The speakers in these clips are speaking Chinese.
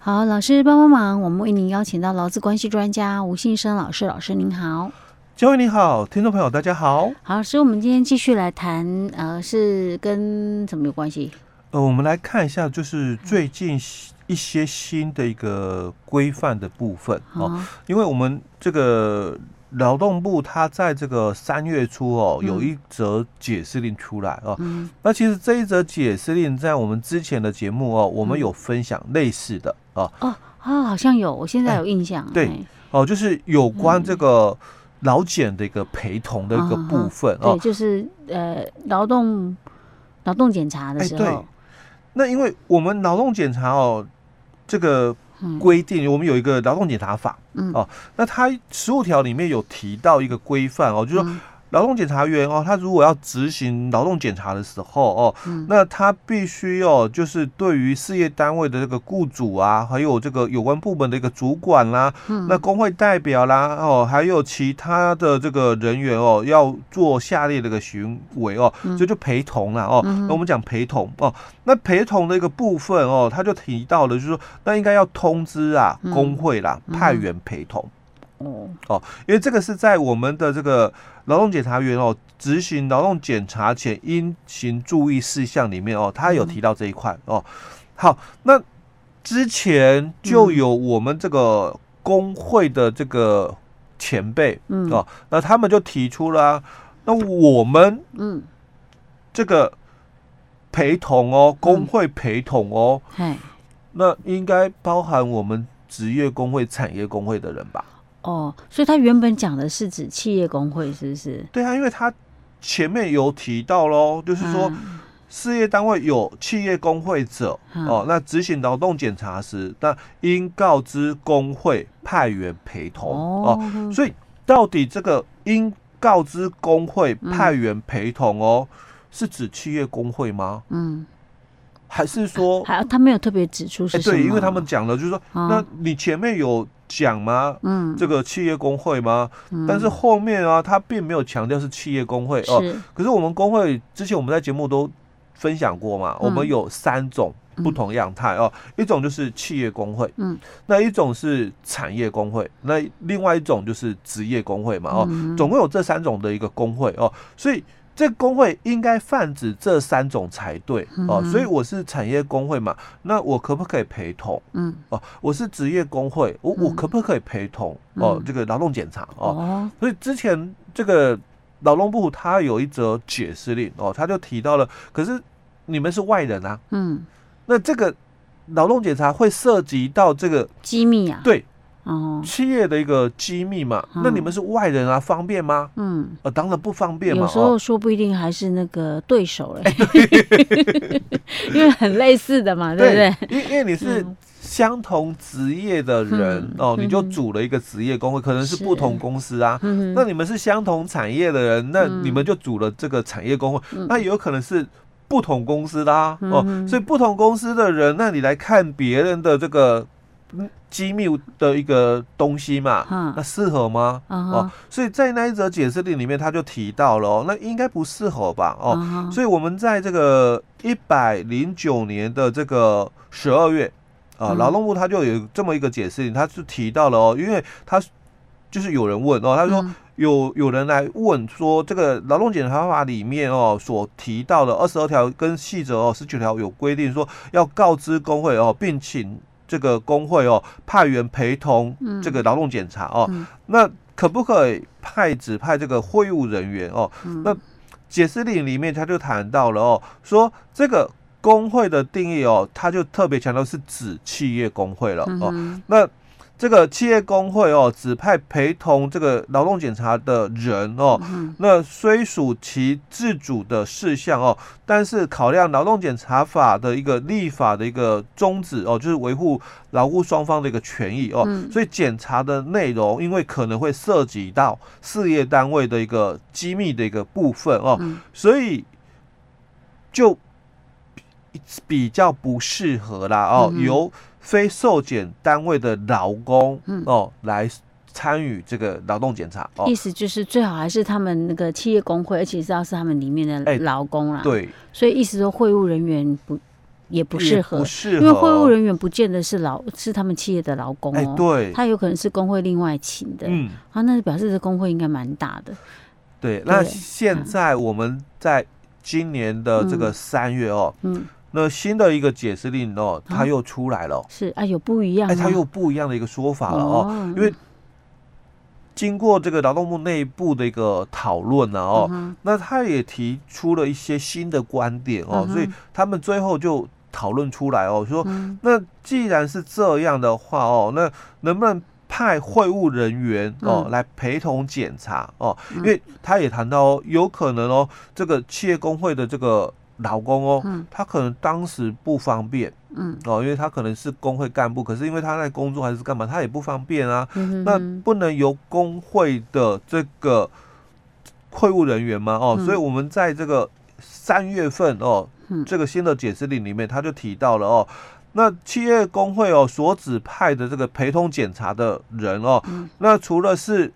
好，老师帮帮忙，我们为您邀请到劳资关系专家吴信生老师，老师您好。嘉惠你好，听众朋友大家好。好，所以我们今天继续来谈，呃，是跟什么有关系？呃，我们来看一下，就是最近一些新的一个规范的部分哦，因为我们这个劳动部它在这个三月初哦，有一则解释令出来哦。那其实这一则解释令在我们之前的节目哦，我们有分享类似的哦。哦，好像有，我现在有印象。对，哦，就是有关这个。劳检的一个陪同的一个部分哦，对，就是呃，劳动劳动检查的时候，对，那因为我们劳动检查哦，这个规定，我们有一个劳动检查法，嗯，哦，那它十五条里面有提到一个规范哦，就是说。劳动检查员哦，他如果要执行劳动检查的时候哦，嗯、那他必须哦，就是对于事业单位的这个雇主啊，还有这个有关部门的一个主管啦，嗯、那工会代表啦哦，还有其他的这个人员哦，要做下列的一个行为哦，这、嗯、就，就陪同了哦。嗯、那我们讲陪同哦，那陪同的一个部分哦，他就提到了，就是说那应该要通知啊工会啦，嗯、派员陪同。哦哦，因为这个是在我们的这个劳动检查员哦执行劳动检查前应行注意事项里面哦，他有提到这一块哦。好，那之前就有我们这个工会的这个前辈嗯。哦，那他们就提出了、啊，那我们嗯。这个陪同哦，工会陪同哦，那应该包含我们职业工会、产业工会的人吧？哦，所以他原本讲的是指企业工会，是不是？对啊，因为他前面有提到喽，就是说事业单位有企业工会者，嗯、哦，那执行劳动检查时，那应告知工会派员陪同哦，哦。所以到底这个应告知工会派员陪同哦，嗯、是指企业工会吗？嗯，还是说还他没有特别指出是？对，因为他们讲了，就是说，哦、那你前面有。讲吗？嗯，这个企业工会吗？嗯，但是后面啊，他并没有强调是企业工会哦。可是我们工会之前我们在节目都分享过嘛，我们有三种不同样态哦。一种就是企业工会，嗯，那一种是产业工会，那另外一种就是职业工会嘛，哦，总共有这三种的一个工会哦，所以。这工会应该泛指这三种才对哦，所以我是产业工会嘛，那我可不可以陪同？嗯，哦，我是职业工会，我我可不可以陪同？哦，这个劳动检查哦，所以之前这个劳动部他有一则解释令哦，他就提到了，可是你们是外人啊，嗯，那这个劳动检查会涉及到这个机密啊，对。哦，企业的一个机密嘛，那你们是外人啊，方便吗？嗯，呃，当然不方便嘛。有时候说不一定还是那个对手嘞，因为很类似的嘛，对不对？因因为你是相同职业的人哦，你就组了一个职业工会，可能是不同公司啊。那你们是相同产业的人，那你们就组了这个产业工会，那有可能是不同公司的啊。哦，所以不同公司的人，那你来看别人的这个。机密的一个东西嘛，那适合吗？哦，所以在那一则解释令里面，他就提到了哦，那应该不适合吧？哦，所以我们在这个一百零九年的这个十二月啊，劳动部他就有这么一个解释令，他是提到了哦，因为他就是有人问哦，他说有有人来问说，这个劳动检查法里面哦所提到的二十二条跟细则哦十九条有规定说要告知工会哦，并请。这个工会哦，派员陪同这个劳动检查哦，那可不可以派指派这个会务人员哦？嗯、那解释令里面他就谈到了哦，说这个工会的定义哦，他就特别强调是指企业工会了哦，嗯、那。这个企业工会哦，指派陪同这个劳动检查的人哦，那虽属其自主的事项哦，但是考量劳动检查法的一个立法的一个宗旨哦，就是维护劳务双方的一个权益哦，所以检查的内容因为可能会涉及到事业单位的一个机密的一个部分哦，所以就比较不适合啦哦，由。非受检单位的劳工，嗯。哦，来参与这个劳动检查，哦，意思就是最好还是他们那个企业工会，而且是要是他们里面的劳工啦。对，所以意思说会务人员不也不适合，不适合，因为会务人员不见得是劳是他们企业的劳工哦，哎，对，他有可能是工会另外请的，嗯，啊，那表示这工会应该蛮大的。对，那现在我们在今年的这个三月哦，嗯，那新的一个解释令哦，它又出来了，是啊，有不一样，哎，它又不一样的一个说法了哦，因为经过这个劳动部内部的一个讨论呢哦，那他也提出了一些新的观点哦，所以他们最后就讨论出来哦，说那既然是这样的话哦，那能不能？派会务人员哦来陪同检查哦，因为他也谈到哦，有可能哦，这个企业工会的这个劳工哦，他可能当时不方便，嗯。哦，因为他可能是工会干部，可是因为他在工作还是干嘛，他也不方便啊，那不能由工会的这个会务人员吗？哦，所以我们在这个三月份哦，这个新的解释令里面，他就提到了哦。那企业工会哦所指派的这个陪同检查的人哦，嗯、那除了是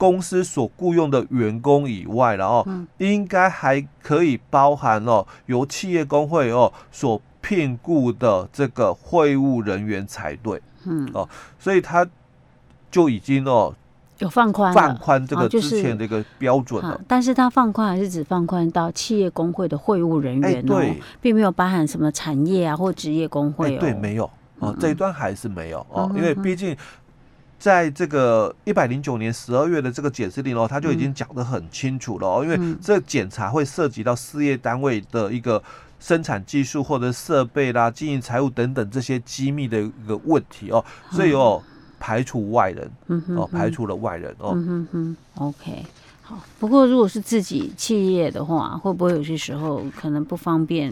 公司所雇佣的员工以外，然后应该还可以包含哦由企业工会哦所聘雇的这个会务人员才对，嗯。哦，所以他就已经哦。有放宽，放宽这个之前的一个标准了，哦就是，但是它放宽还是只放宽到企业工会的会务人员哦，欸、并没有包含什么产业啊或职业工会哦，欸、对，没有。哦，这一段还是没有哦，嗯、因为毕竟在这个一百零九年十二月的这个解释令哦，他就已经讲得很清楚了哦，嗯、因为这检查会涉及到事业单位的一个生产技术或者设备啦、经营财务等等这些机密的一个问题哦，所以哦。嗯。排除外人，哦，排除了外人哦，嗯哼哼，OK，好。不过如果是自己企业的话，会不会有些时候可能不方便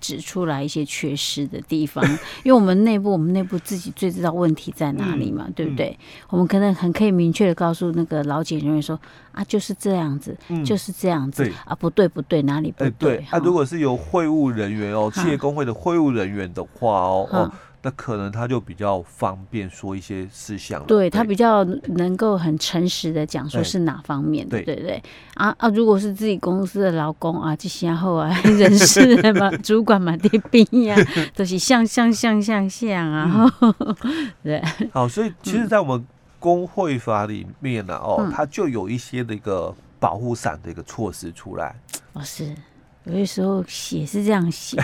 指出来一些缺失的地方？因为我们内部，我们内部自己最知道问题在哪里嘛，嗯、对不对？嗯、我们可能很可以明确的告诉那个老检人员说啊，就是这样子，嗯、就是这样子，啊，不对不对，哪里不对？欸、对，那、啊、如果是由会务人员哦，企业工会的会务人员的话哦，哦。那可能他就比较方便说一些事项，对，对他比较能够很诚实的讲说是哪方面的，对，对对对啊啊！如果是自己公司的劳工啊，这些后啊，人事嘛，主管嘛，这兵呀，都是像像像像像啊，嗯、对。好，所以其实，在我们工会法里面呢、啊，哦，嗯、它就有一些的一个保护伞的一个措施出来。哦，是，有些时候写是这样写。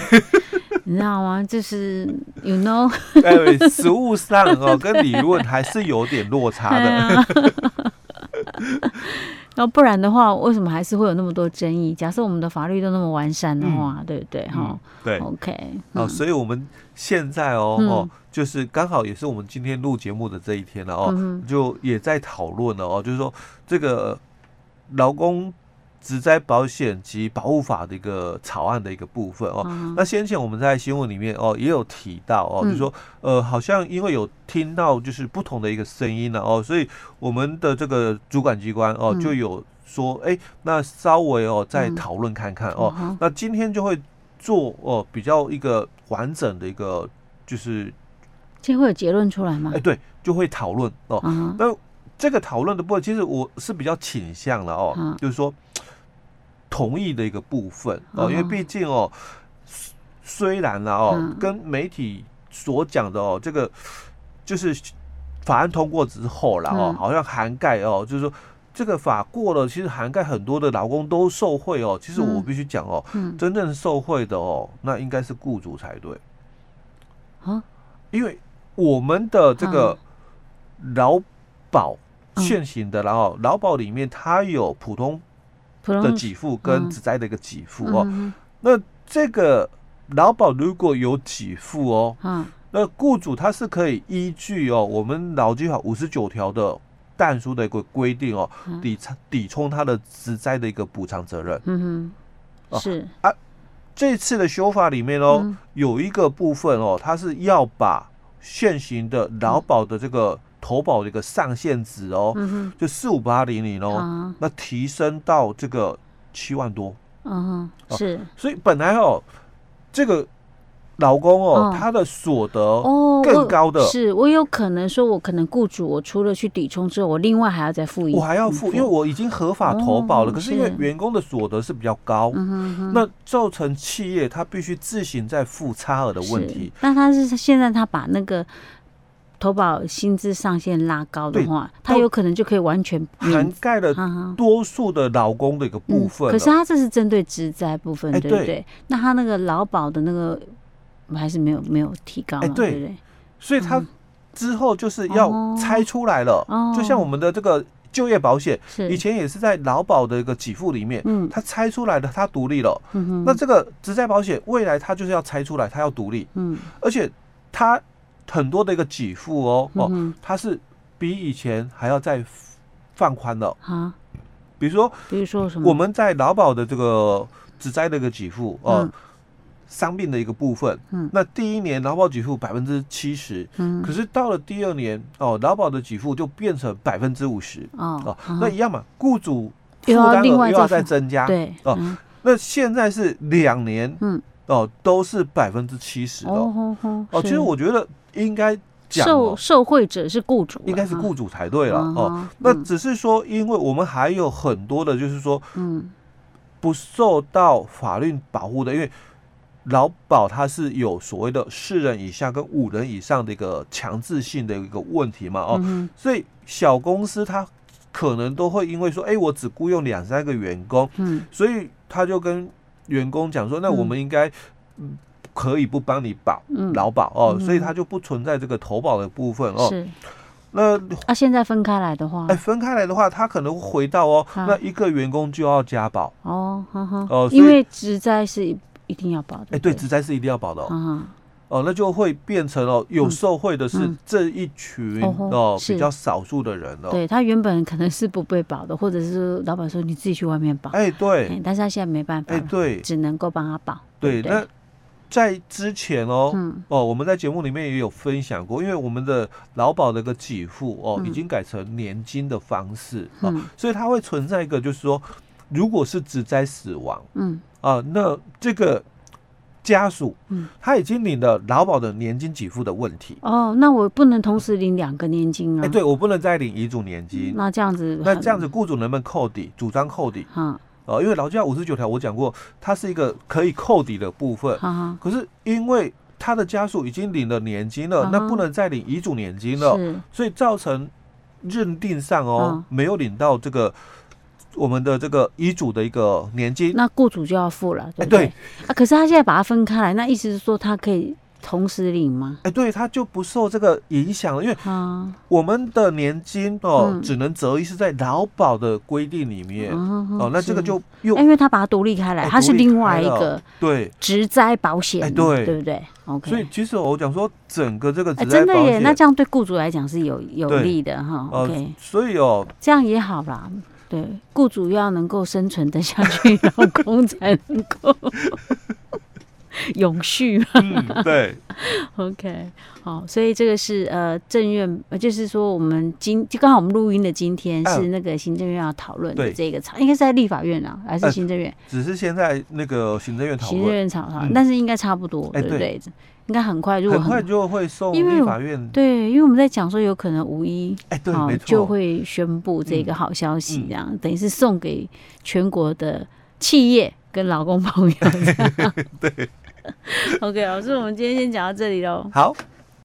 你知道吗？就是 you know，对，实物上哦，跟理论还是有点落差的。那 不然的话，为什么还是会有那么多争议？假设我们的法律都那么完善的话，嗯、对不对？哈、嗯，对，OK。哦，所以我们现在哦、嗯、哦，就是刚好也是我们今天录节目的这一天了哦，嗯、就也在讨论了哦，就是说这个劳工。职灾保险及保护法的一个草案的一个部分哦，嗯、那先前我们在新闻里面哦也有提到哦，嗯、就是说呃好像因为有听到就是不同的一个声音了哦，所以我们的这个主管机关哦就有说哎、那稍微哦再讨论看看哦，嗯、那今天就会做哦比较一个完整的一个就是，今天会有结论出来吗？哎、欸、对，就会讨论哦，嗯、那这个讨论的部分其实我是比较倾向了哦，嗯、就是说。同意的一个部分哦，因为毕竟哦，虽然啦哦，跟媒体所讲的哦，这个就是法案通过之后了哦，好像涵盖哦，就是说这个法过了，其实涵盖很多的劳工都受贿哦。其实我必须讲哦，真正受贿的哦，那应该是雇主才对。啊，因为我们的这个劳保现行的，然后劳保里面它有普通。的给付跟职灾的一个给付哦，嗯、那这个劳保如果有给付哦，嗯、那雇主他是可以依据哦我们劳基法五十九条的但书的一个规定哦，抵抵充他的职灾的一个补偿责任。嗯哼，是。啊，这次的修法里面哦，嗯、有一个部分哦，它是要把现行的劳保的这个。投保的一个上限值哦，嗯、就四五八零零哦，啊、那提升到这个七万多，嗯哼，是，所以本来哦，这个老公哦，他的所得哦更高的，是我有可能说，我可能雇主我除了去抵充之后，我另外还要再付一，我还要付，因为我已经合法投保了。可是因为员工的所得是比较高，那造成企业他必须自行再付差额的问题。那他是现在他把那个投保薪资上限拉高的话，他有可能就可以完全涵盖了多数的劳工的一个部分。可是他这是针对职灾部分，对不对？那他那个劳保的那个。还是没有没有提高，哎，对。不对？所以他之后就是要拆出来了，就像我们的这个就业保险，以前也是在劳保的一个给付里面，嗯，他拆出来的，他独立了，嗯，那这个职灾保险未来他就是要拆出来，他要独立，嗯，而且他很多的一个给付哦，哦，它是比以前还要再放宽了。啊，比如说，比如说什么？我们在劳保的这个只灾的一个给付哦。伤病的一个部分，嗯，那第一年劳保给付百分之七十，嗯，可是到了第二年哦，劳保的给付就变成百分之五十，哦，哦，那一样嘛，雇主负担额又要再增加，对，哦，那现在是两年，嗯，哦，都是百分之七十的，哦，哦，其实我觉得应该讲受受惠者是雇主，应该是雇主才对了，哦，那只是说，因为我们还有很多的，就是说，嗯，不受到法律保护的，因为。劳保它是有所谓的四人以下跟五人以上的一个强制性的一个问题嘛，哦，嗯、所以小公司它可能都会因为说，哎、欸，我只雇佣两三个员工，嗯，所以他就跟员工讲说，那我们应该可以不帮你保劳保哦，所以他就不存在这个投保的部分哦。是，那啊，现在分开来的话，哎、欸，分开来的话，他可能会回到哦，啊、那一个员工就要加保。哦，哦，因为职灾是。一定要保的，哎，对，职灾是一定要保的哦，哦，那就会变成哦，有受贿的是这一群哦比较少数的人哦，对他原本可能是不被保的，或者是老板说你自己去外面保，哎，对，但是他现在没办法，哎，对，只能够帮他保，对，那在之前哦，哦，我们在节目里面也有分享过，因为我们的劳保的一个给付哦，已经改成年金的方式啊，所以它会存在一个就是说，如果是职灾死亡，嗯。啊，那这个家属，嗯，他已经领了劳保的年金给付的问题。哦，那我不能同时领两个年金啊？哎，对，我不能再领遗嘱年金。那这样子，那这样子，雇主能不能扣抵？主张扣抵？嗯，哦，因为劳基法五十九条我讲过，它是一个可以扣抵的部分。可是因为他的家属已经领了年金了，那不能再领遗嘱年金了，所以造成认定上哦，没有领到这个。我们的这个遗嘱的一个年金，那雇主就要付了，对不对？欸、对啊，可是他现在把它分开来，那意思是说他可以同时领吗？哎、欸，对，他就不受这个影响了，因为我们的年金哦，嗯、只能择一是在劳保的规定里面、嗯、哦，那这个就又因为他把它独立开来，它、欸、是另外一个对。职灾保险，对，对不对？OK，所以其实我讲说整个这个真的耶，那这样对雇主来讲是有有利的哈。OK，、呃、所以哦，这样也好啦。对，雇主要能够生存得下去，劳工才能够 永续嘛。嗯，对。OK，好，所以这个是呃政院，就是说我们今就刚好我们录音的今天是那个行政院要讨论的这个草，应该是在立法院啊，还是行政院？只是现在那个行政院讨论，行政院讨论，但是应该差不多，对不对？应该很快，如果很快就会送立法院。对，因为我们在讲说有可能五一，哎，对，没错，就会宣布这个好消息，这样等于是送给全国的企业跟劳工朋友。对。OK，老师，我们今天先讲到这里喽。好。